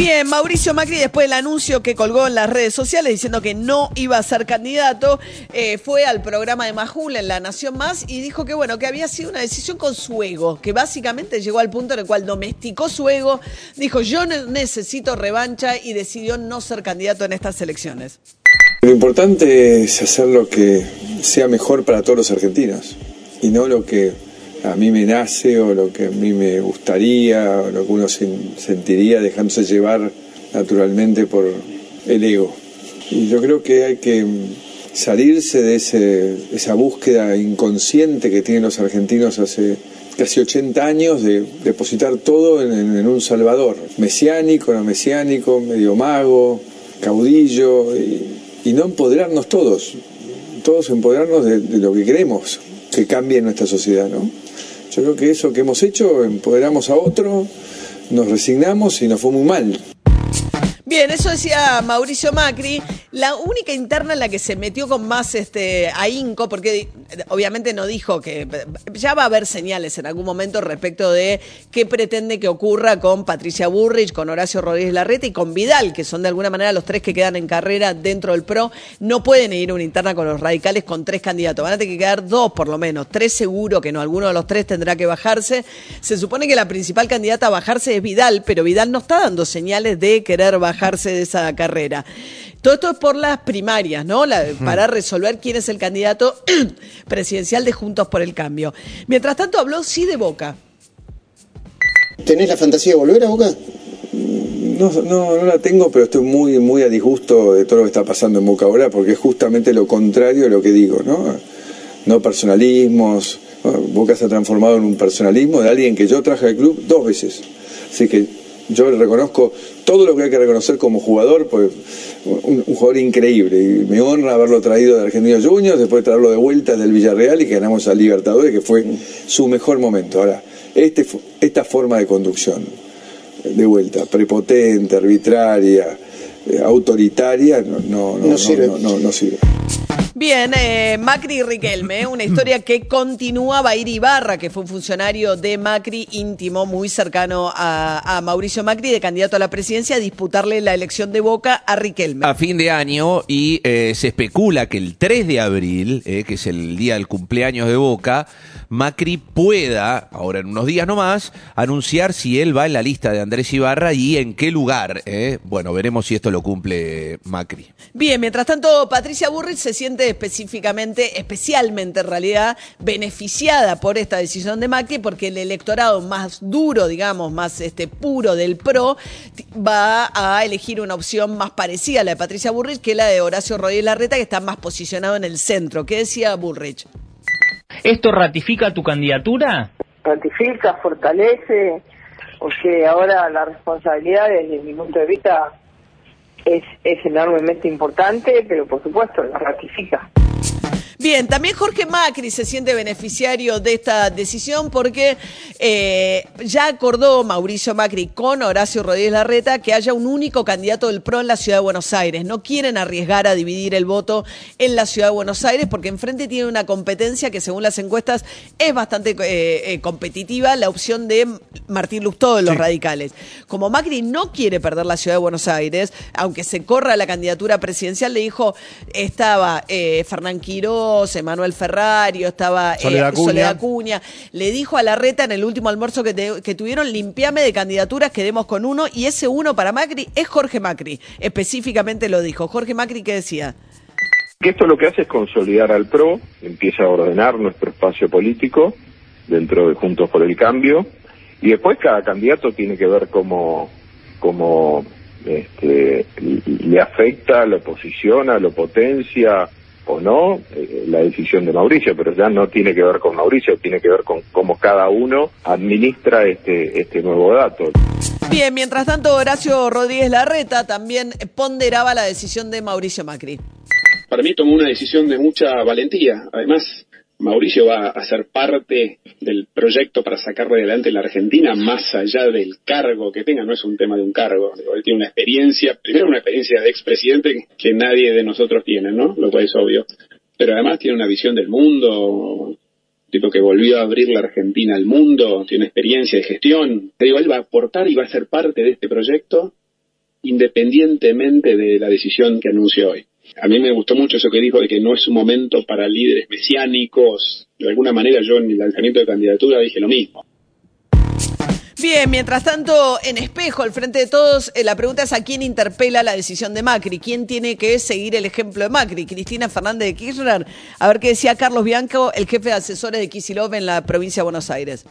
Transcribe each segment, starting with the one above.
Bien, Mauricio Macri, después del anuncio que colgó en las redes sociales diciendo que no iba a ser candidato, eh, fue al programa de Majul en La Nación Más y dijo que bueno, que había sido una decisión con su ego, que básicamente llegó al punto en el cual domesticó su ego, dijo yo necesito revancha y decidió no ser candidato en estas elecciones. Lo importante es hacer lo que sea mejor para todos los argentinos y no lo que a mí me nace o lo que a mí me gustaría o lo que uno sentiría dejándose llevar naturalmente por el ego. Y yo creo que hay que salirse de ese, esa búsqueda inconsciente que tienen los argentinos hace casi 80 años de depositar todo en, un salvador, mesiánico, no mesiánico, medio mago, caudillo, y, no empoderarnos todos, todos empoderarnos de, de lo que queremos que cambie nuestra sociedad, ¿no? Yo creo que eso que hemos hecho, empoderamos a otro, nos resignamos y nos fue muy mal. Bien, eso decía Mauricio Macri. La única interna en la que se metió con más este, ahínco, porque obviamente no dijo que ya va a haber señales en algún momento respecto de qué pretende que ocurra con Patricia Burrich, con Horacio Rodríguez Larreta y con Vidal, que son de alguna manera los tres que quedan en carrera dentro del PRO. No pueden ir a una interna con los radicales con tres candidatos. Van a tener que quedar dos por lo menos. Tres seguro que no. Alguno de los tres tendrá que bajarse. Se supone que la principal candidata a bajarse es Vidal, pero Vidal no está dando señales de querer bajar de esa carrera. Todo esto es por las primarias, ¿no? Para resolver quién es el candidato presidencial de Juntos por el Cambio. Mientras tanto, habló sí de Boca. ¿Tenés la fantasía de volver a Boca? No, no, no la tengo, pero estoy muy, muy a disgusto de todo lo que está pasando en Boca ahora, porque es justamente lo contrario de lo que digo, ¿no? No personalismos. Boca se ha transformado en un personalismo de alguien que yo traje al club dos veces. Así que yo reconozco todo lo que hay que reconocer como jugador, pues un, jugador increíble. Y me honra haberlo traído de Argentinos Juniors, después de traerlo de vuelta del Villarreal y que ganamos al Libertadores, que fue su mejor momento. Ahora, este, esta forma de conducción, de vuelta, prepotente, arbitraria, eh, autoritaria, no, no, no, no, no sirve. Bien, eh, Macri y Riquelme, una historia que continúa. Va a ir Ibarra, que fue un funcionario de Macri íntimo, muy cercano a, Mauricio Macri, de candidato a la presidencia, a disputarle la elección de Boca a Riquelme. A fin de año, y eh, se especula que el 3 de abril, eh, que es el día del cumpleaños de Boca, Macri pueda, ahora en unos días nomás, anunciar si él va en la lista de Andrés Ibarra y en qué lugar. ¿eh? Bueno, veremos si esto lo cumple Macri. Bien, mientras tanto, Patricia Burrich se siente específicamente, especialmente en realidad, beneficiada por esta decisión de Macri, porque el electorado más duro, digamos, más este puro del PRO, va a elegir una opción más parecida a la de Patricia Burrich que la de Horacio Rodríguez Larreta, que está más posicionado en el centro. ¿Qué decía Burrich? ¿Esto ratifica tu candidatura? Ratifica, fortalece, porque ahora la responsabilidad desde mi punto de vista es, es enormemente importante, pero por supuesto la ratifica. Bien, también Jorge Macri se siente beneficiario de esta decisión porque eh, ya acordó Mauricio Macri con Horacio Rodríguez Larreta que haya un único candidato del PRO en la ciudad de Buenos Aires. No quieren arriesgar a dividir el voto en la ciudad de Buenos Aires porque enfrente tiene una competencia que según las encuestas es bastante eh, eh, competitiva, la opción de Martín Lustó de los radicales. Como Macri no quiere perder la ciudad de Buenos Aires, aunque se corra la candidatura presidencial, le dijo, estaba Fernán Quiró, Emanuel Ferrario, estaba eh, Soledad, Cuña. Le dijo a Larreta en el último almuerzo que, que tuvieron, limpiame de candidaturas, quedemos con uno, y ese uno para Macri es Jorge Macri. Específicamente lo dijo. Jorge Macri, ¿qué decía? Que esto lo que hace es consolidar al PRO, empieza a ordenar nuestro espacio político dentro de Juntos por el Cambio, y después cada candidato tiene que ver cómo, cómo este, le afecta, lo posiciona, lo potencia, o no eh, la decisión de Mauricio, pero ya no tiene que ver con Mauricio, tiene que ver con cómo cada uno administra este, este nuevo dato. Bien, mientras tanto Horacio Rodríguez Larreta también ponderaba la decisión de Mauricio Macri. para mí tomó una decisión de mucha valentía. Además, Mauricio va a ser parte del proyecto para sacar adelante la Argentina más allá del cargo que tenga. No es un tema de un cargo. Él tiene una experiencia, primero una experiencia de expresidente que nadie de nosotros tiene, ¿no? Lo cual es obvio. Pero además tiene una visión del mundo, tipo que volvió a abrir la Argentina al mundo, tiene experiencia de gestión. Te digo, él va a aportar y va a ser parte de este proyecto independientemente de la decisión que anunció hoy. A mí me gustó mucho eso que dijo de que no es un momento para líderes mesiánicos. De alguna manera yo en el lanzamiento de candidatura dije lo mismo. Bien, mientras tanto, en espejo, al frente de todos, eh, la pregunta es a quién interpela la decisión de Macri, quién tiene que seguir el ejemplo de Macri, Cristina Fernández de Kirchner. A ver qué decía Carlos Bianco, el jefe de asesores de Kisilov en la provincia de Buenos Aires.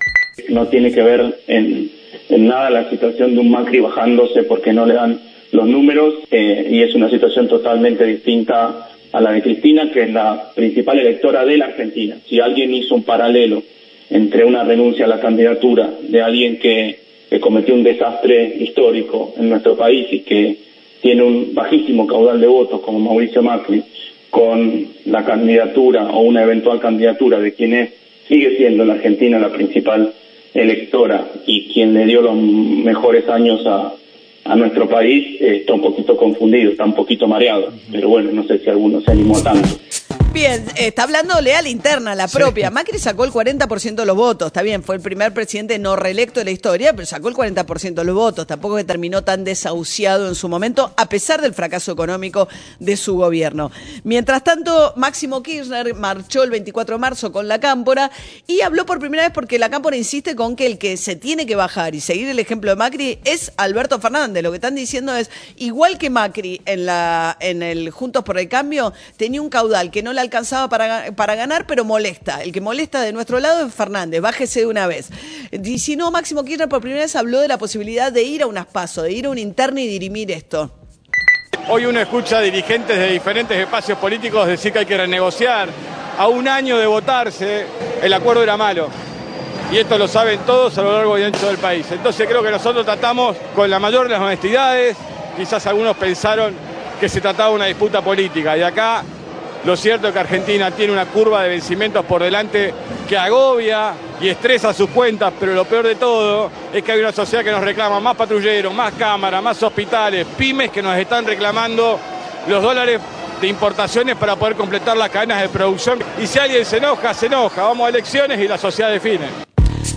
No tiene que ver en, en nada la situación de un Macri bajándose porque no le dan los números eh, y es una situación totalmente distinta a la de Cristina, que es la principal electora de la Argentina. Si alguien hizo un paralelo entre una renuncia a la candidatura de alguien que, cometió un desastre histórico en nuestro país y que tiene un bajísimo caudal de votos como Mauricio Macri, con la candidatura o una eventual candidatura de quien sigue siendo en la Argentina la principal electora y quien le dio los mejores años a, a nuestro país eh, está un poquito confundido, está un poquito mareado, pero bueno, no sé si alguno se animó tanto. Bien, está hablando leal interna, la propia. Macri sacó el 40% de los votos, está bien, fue el primer presidente no reelecto de la historia, pero sacó el 40% de los votos. Tampoco que terminó tan desahuciado en su momento, a pesar del fracaso económico de su gobierno. Mientras tanto, Máximo Kirchner marchó el 24 de marzo con la Cámpora y habló por primera vez porque la Cámpora insiste con que el que se tiene que bajar y seguir el ejemplo de Macri es Alberto Fernández. Lo que están diciendo es, igual que Macri en, la, en el Juntos por el Cambio, tenía un caudal que no alcanzaba para, para ganar, pero molesta. El que molesta de nuestro lado es Fernández, bájese de una vez. Y si no, Máximo Kirchner por primera vez habló de la posibilidad de ir a unas pasos, de ir a un interno y dirimir esto. Hoy uno escucha a dirigentes de diferentes espacios políticos decir que hay que renegociar. A un año de votarse, el acuerdo era malo. Y esto lo saben todos a lo largo y ancho del país. Entonces creo que nosotros tratamos con la mayor de las honestidades. Quizás algunos pensaron que se trataba de una disputa política. Y acá lo cierto es que Argentina tiene una curva de vencimientos por delante que agobia y estresa sus cuentas, pero lo peor de todo es que hay una sociedad que nos reclama más patrulleros, más cámaras, más hospitales, pymes que nos están reclamando los dólares de importaciones para poder completar las cadenas de producción. Y si alguien se enoja, se enoja. Vamos a elecciones y la sociedad define.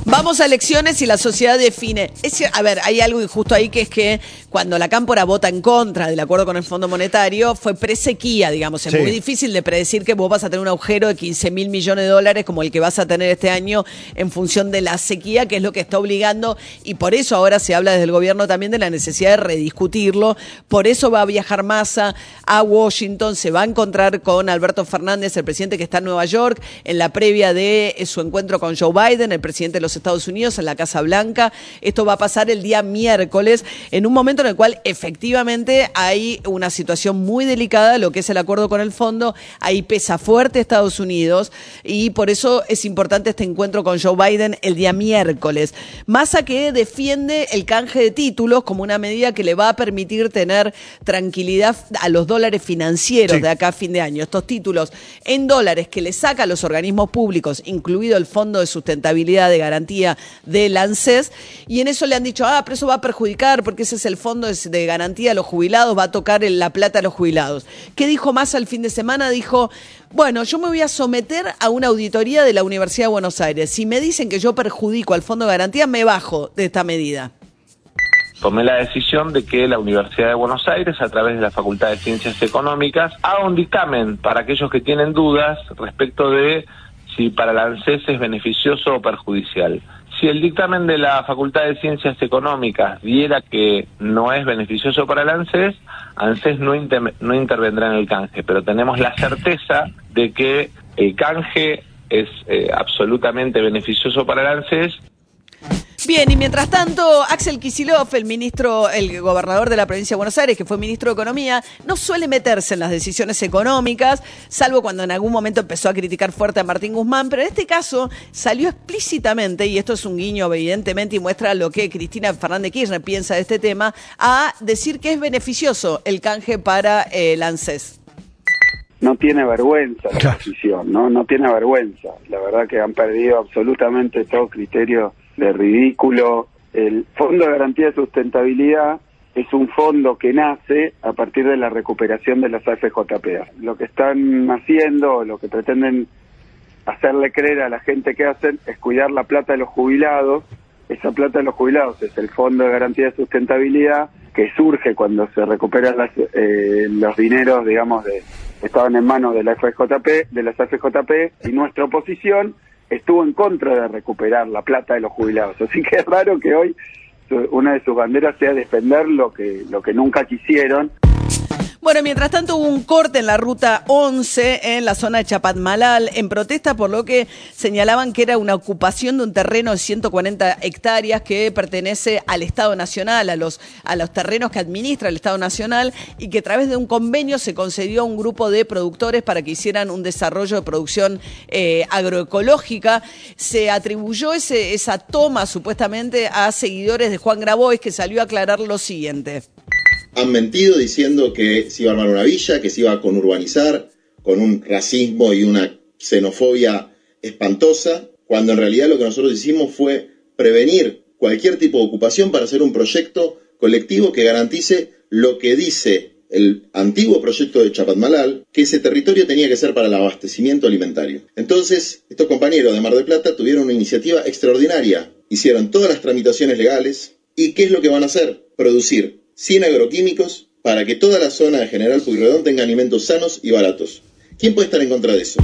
Vamos a elecciones y la sociedad define. Es, a ver, hay algo injusto ahí que es que cuando la Cámpora vota en contra del acuerdo con el Fondo Monetario fue presequía, digamos. Es Sí. muy difícil de predecir que vos vas a tener un agujero de 15 mil millones de dólares como el que vas a tener este año en función de la sequía, que es lo que está obligando. Y por eso ahora se habla desde el gobierno también de la necesidad de rediscutirlo. Por eso va a viajar Massa a Washington, se va a encontrar con Alberto Fernández, el presidente que está en Nueva York, en la previa de su encuentro con Joe Biden, el presidente de los Estados Unidos, en la Casa Blanca. Esto va a pasar el día miércoles, en un momento en el cual efectivamente hay una situación muy delicada, lo que es el acuerdo con el fondo. Ahí pesa fuerte Estados Unidos y por eso es importante este encuentro con Joe Biden el día miércoles. Massa que defiende el canje de títulos como una medida que le va a permitir tener tranquilidad a los dólares financieros de acá a fin de año. Estos títulos en dólares que le saca a los organismos públicos, incluido el Fondo de Sustentabilidad de Garantía del ANSES, y en eso le han dicho, ah, pero eso va a perjudicar porque ese es el Fondo de Garantía de los Jubilados, va a tocar la plata a los jubilados. ¿Qué dijo Massa el fin de semana? Dijo, bueno, yo me voy a someter a una auditoría de la Universidad de Buenos Aires. Si me dicen que yo perjudico al Fondo de Garantía, me bajo de esta medida. tomé la decisión de que la Universidad de Buenos Aires, a través de la Facultad de Ciencias Económicas, haga un dictamen para aquellos que tienen dudas respecto de si para la ANSES es beneficioso o perjudicial. Si el dictamen de la Facultad de Ciencias Económicas diera que no es beneficioso para el ANSES, ANSES no, inter- no intervendrá en el canje, pero tenemos la certeza de que el canje es eh, absolutamente beneficioso para el ANSES Bien, y mientras tanto, Axel Kisilov, el ministro, el gobernador de la provincia de Buenos Aires, que fue ministro de Economía, no suele meterse en las decisiones económicas, salvo cuando en algún momento empezó a criticar fuerte a Martín Guzmán, pero en este caso salió explícitamente, y esto es un guiño evidentemente y muestra lo que Cristina Fernández Kirchner piensa de este tema, a decir que es beneficioso el canje para eh, el ANSES. no tiene vergüenza la oposición, ¿no? No tiene vergüenza. La verdad que han perdido absolutamente todo criterio de ridículo. El Fondo de Garantía de Sustentabilidad es un fondo que nace a partir de la recuperación de las AFJP. Lo que están haciendo, lo que pretenden hacerle creer a la gente que hacen es cuidar la plata de los jubilados. Esa plata de los jubilados es el Fondo de Garantía de Sustentabilidad que surge cuando se recuperan las, eh, los dineros, digamos, de estaban en manos de la FJP, de las FJP, y nuestra oposición estuvo en contra de recuperar la plata de los jubilados. Así que es raro que hoy una de sus banderas sea defender lo que, lo que nunca quisieron. Bueno, mientras tanto hubo un corte en la ruta 11 en la zona de Chapatmalal en protesta por lo que señalaban que era una ocupación de un terreno de 140 hectáreas que pertenece al Estado Nacional, a los, a los terrenos que administra el Estado Nacional y que a través de un convenio se concedió a un grupo de productores para que hicieran un desarrollo de producción eh, agroecológica. Se atribuyó ese, esa toma supuestamente a seguidores de Juan Grabois que salió a aclarar lo siguiente. Han mentido diciendo que se iba a armar una villa, que se iba a conurbanizar, con un racismo y una xenofobia espantosa, cuando en realidad lo que nosotros hicimos fue prevenir cualquier tipo de ocupación para hacer un proyecto colectivo que garantice lo que dice el antiguo proyecto de Chapatmalal, que ese territorio tenía que ser para el abastecimiento alimentario. Entonces, estos compañeros de Mar del Plata tuvieron una iniciativa extraordinaria. Hicieron todas las tramitaciones legales. ¿Y qué es lo que van a hacer? Producir 100 agroquímicos para que toda la zona de General Pueyrredón tenga alimentos sanos y baratos. ¿Quién puede estar en contra de eso?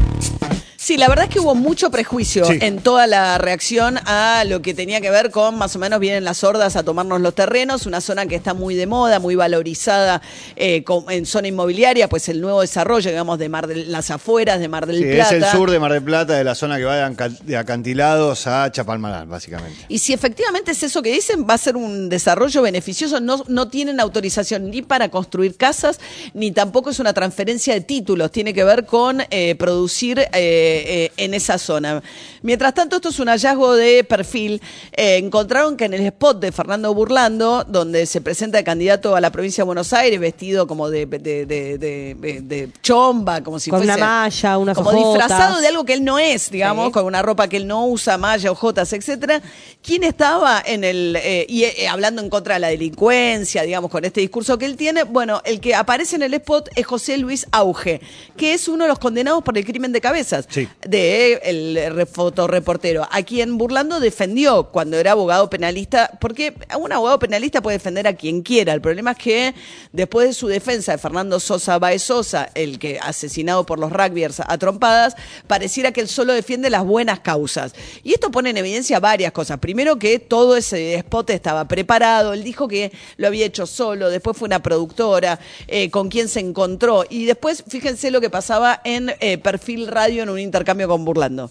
Sí, la verdad es que hubo mucho prejuicio Sí. en toda la reacción a lo que tenía que ver con más o menos vienen las hordas a tomarnos los terrenos, una zona que está muy de moda, muy valorizada eh, en zona inmobiliaria, pues el nuevo desarrollo, digamos, de Mar del, las afueras de Mar del Sí, Plata. es el sur de Mar del Plata, de la zona que va de, acantilados a Chapalmalal, básicamente. Y si efectivamente es eso que dicen, va a ser un desarrollo beneficioso. No, no tienen autorización ni para construir casas, ni tampoco es una transferencia de títulos. Tiene que ver con eh, producir eh, eh, en esa zona. Mientras tanto, esto es un hallazgo de perfil. Eh, encontraron que en el spot de Fernando Burlando, donde se presenta el candidato a la provincia de Buenos Aires, vestido como de, de, de- de- de- de chomba, como si Con fuese. una malla, unas Como ojotas. disfrazado de algo que él no es, digamos, con una ropa que él no usa, malla, ojotas, etcétera. ¿Quién estaba en el eh, y eh, hablando en contra de la delincuencia, digamos, con este discurso que él tiene? Bueno, el que aparece en el spot es José Luis Auge, que es uno de los condenados por el crimen de cabezas de el re- fotoreportero, a quien Burlando defendió cuando era abogado penalista, porque un abogado penalista puede defender a quien quiera. El problema es que después de su defensa de Fernando Sosa Baez Sosa, el que asesinado por los rugbyers a trompadas, pareciera que él solo defiende las buenas causas. Y esto pone en evidencia varias cosas. Primero que todo ese spot estaba preparado, él dijo que lo había hecho solo, después fue una productora eh, con quien se encontró y después fíjense lo que pasaba en eh, Perfil Radio en un intercambio con Burlando.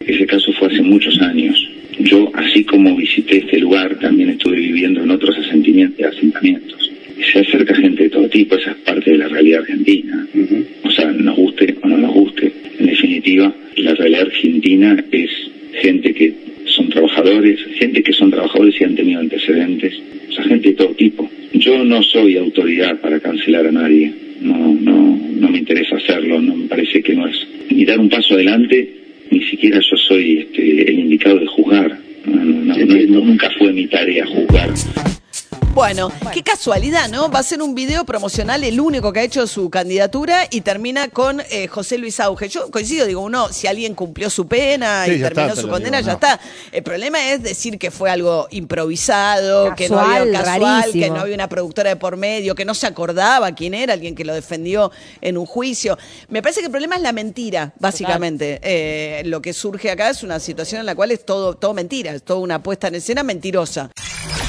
Ese caso fue hace muchos años. Yo, así como visité este lugar, también estuve viviendo en otros asentamientos. asentamientos. Se acerca gente de todo tipo, esa es parte de la realidad argentina. O sea, nos guste o no nos guste. En definitiva, la realidad argentina es gente que son trabajadores, gente que son trabajadores y han tenido antecedentes, o sea, gente de todo tipo. Yo no soy autoridad para cancelar a nadie, no, no, no me interesa hacerlo, no me parece que no es ni dar un paso adelante, ni siquiera yo soy este, el indicado de juzgar. No, no, no, no, nunca fue mi tarea juzgar. Bueno, qué casualidad, ¿no? Va a ser un video promocional, el único que ha hecho su candidatura y termina con eh, José Luis Auge. Yo coincido, digo, uno, si alguien cumplió su pena Sí, y terminó está, su condena, digo, ya no. está. El problema es decir que fue algo improvisado, que no había casual, rarísimo. que no había una productora de por medio, que no se acordaba quién era, alguien que lo defendió en un juicio. Me parece que el problema es la mentira, básicamente. Eh, lo que surge acá es una situación en la cual es todo, todo mentira, es toda una puesta en escena mentirosa.